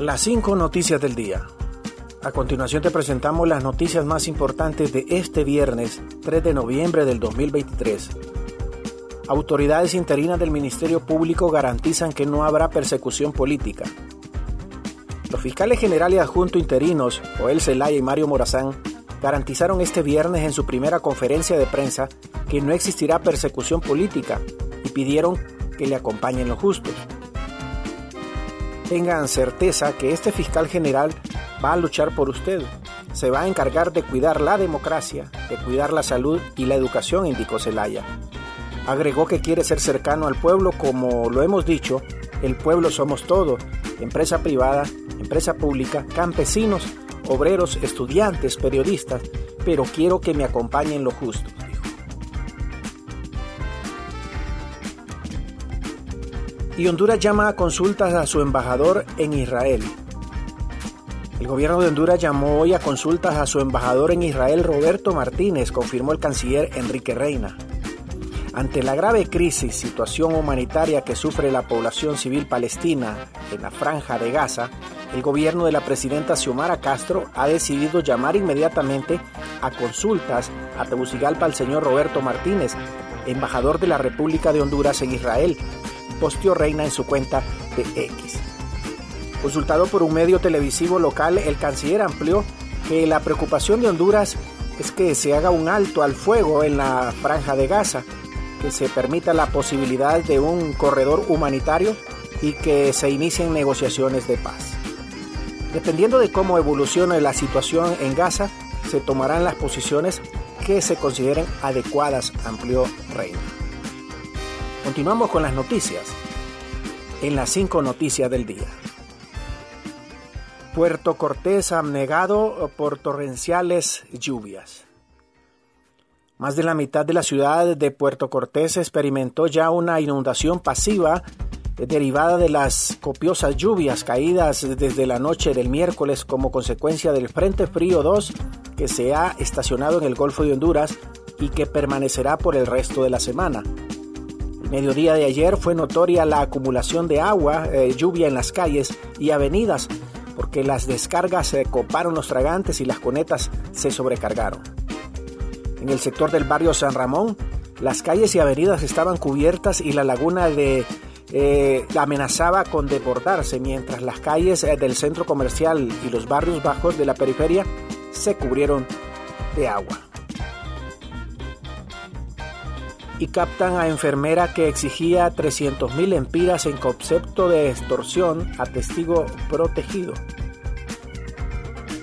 Las cinco noticias del día. A continuación te presentamos las noticias más importantes de este viernes 3 de noviembre del 2023. Autoridades interinas del Ministerio Público garantizan que no habrá persecución política. Los fiscales generales adjunto interinos, Joel Zelaya y Mario Morazán, garantizaron este viernes en su primera conferencia de prensa que no existirá persecución política y pidieron que le acompañen los justos. Tengan certeza que este fiscal general va a luchar por usted. Se va a encargar de cuidar la democracia, de cuidar la salud y la educación, indicó Zelaya. Agregó que quiere ser cercano al pueblo como lo hemos dicho, el pueblo somos todos, empresa privada, empresa pública, campesinos, obreros, estudiantes, periodistas, pero quiero que me acompañen lo justo. Y Honduras llama a consultas a su embajador en Israel. El gobierno de Honduras llamó hoy a consultas a su embajador en Israel, Roberto Martínez, confirmó el canciller Enrique Reina. Ante la grave crisis, situación humanitaria que sufre la población civil palestina en la franja de Gaza, el gobierno de la presidenta Xiomara Castro ha decidido llamar inmediatamente a consultas a Tegucigalpa al señor Roberto Martínez, embajador de la República de Honduras en Israel, posteó Reina en su cuenta de X. Consultado por un medio televisivo local, el canciller amplió que la preocupación de Honduras es que se haga un alto al fuego en la franja de Gaza, que se permita la posibilidad de un corredor humanitario y que se inicien negociaciones de paz. Dependiendo de cómo evolucione la situación en Gaza, se tomarán las posiciones que se consideren adecuadas, amplió Reina. Continuamos con las noticias. En las cinco noticias del día. Puerto Cortés abnegado por torrenciales lluvias. Más de la mitad de la ciudad de Puerto Cortés experimentó ya una inundación pasiva derivada de las copiosas lluvias caídas desde la noche del miércoles como consecuencia del Frente Frío 2 que se ha estacionado en el Golfo de Honduras y que permanecerá por el resto de la semana mediodía de ayer fue notoria la acumulación de agua, eh, lluvia en las calles y avenidas, porque las descargas se coparon los tragantes y las conetas se sobrecargaron. En el sector del barrio San Ramón, las calles y avenidas estaban cubiertas y la laguna de eh, amenazaba con desbordarse, mientras las calles eh, del centro comercial y los barrios bajos de la periferia se cubrieron de agua. Y captan a enfermera que exigía 300.000 empiras en concepto de extorsión a testigo protegido.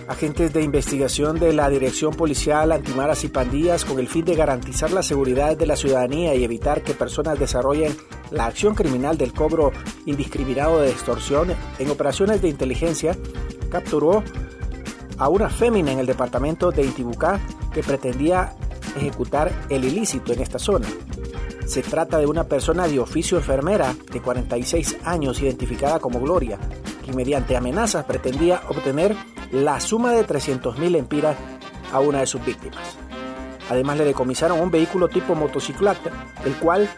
Agentes de investigación de la Dirección Policial Antimaras y Pandillas con el fin de garantizar la seguridad de la ciudadanía y evitar que personas desarrollen la acción criminal del cobro indiscriminado de extorsión en operaciones de inteligencia capturó a una fémina en el departamento de Intibucá que pretendía ejecutar el ilícito en esta zona. Se trata de una persona de oficio enfermera de 46 años identificada como Gloria, que mediante amenazas pretendía obtener la suma de 300.000 empiras a una de sus víctimas. Además le decomisaron un vehículo tipo motocicleta, el cual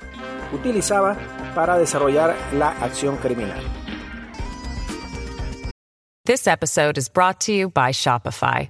utilizaba para desarrollar la acción criminal. This episode is brought to you by Shopify.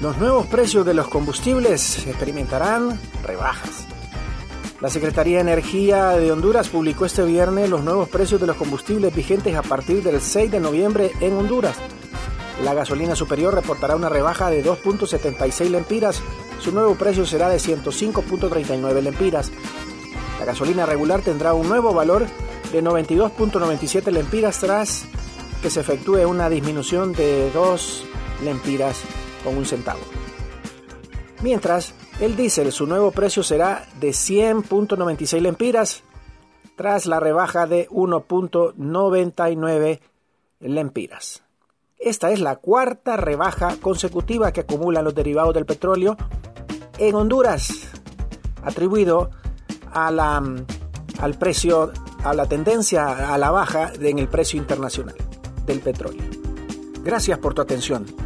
Los nuevos precios de los combustibles experimentarán rebajas. La Secretaría de Energía de Honduras publicó este viernes los nuevos precios de los combustibles vigentes a partir del 6 de noviembre en Honduras. La gasolina superior reportará una rebaja de 2.76 lempiras. Su nuevo precio será de 105.39 lempiras. La gasolina regular tendrá un nuevo valor de 92.97 lempiras tras que se efectúe una disminución de 2 lempiras con un centavo. Mientras, el diésel, su nuevo precio será de 100.96 lempiras, tras la rebaja de 1.99 lempiras. Esta es la cuarta rebaja consecutiva que acumulan los derivados del petróleo en Honduras, atribuido a la, al precio, a la tendencia a la baja en el precio internacional del petróleo. Gracias por tu atención.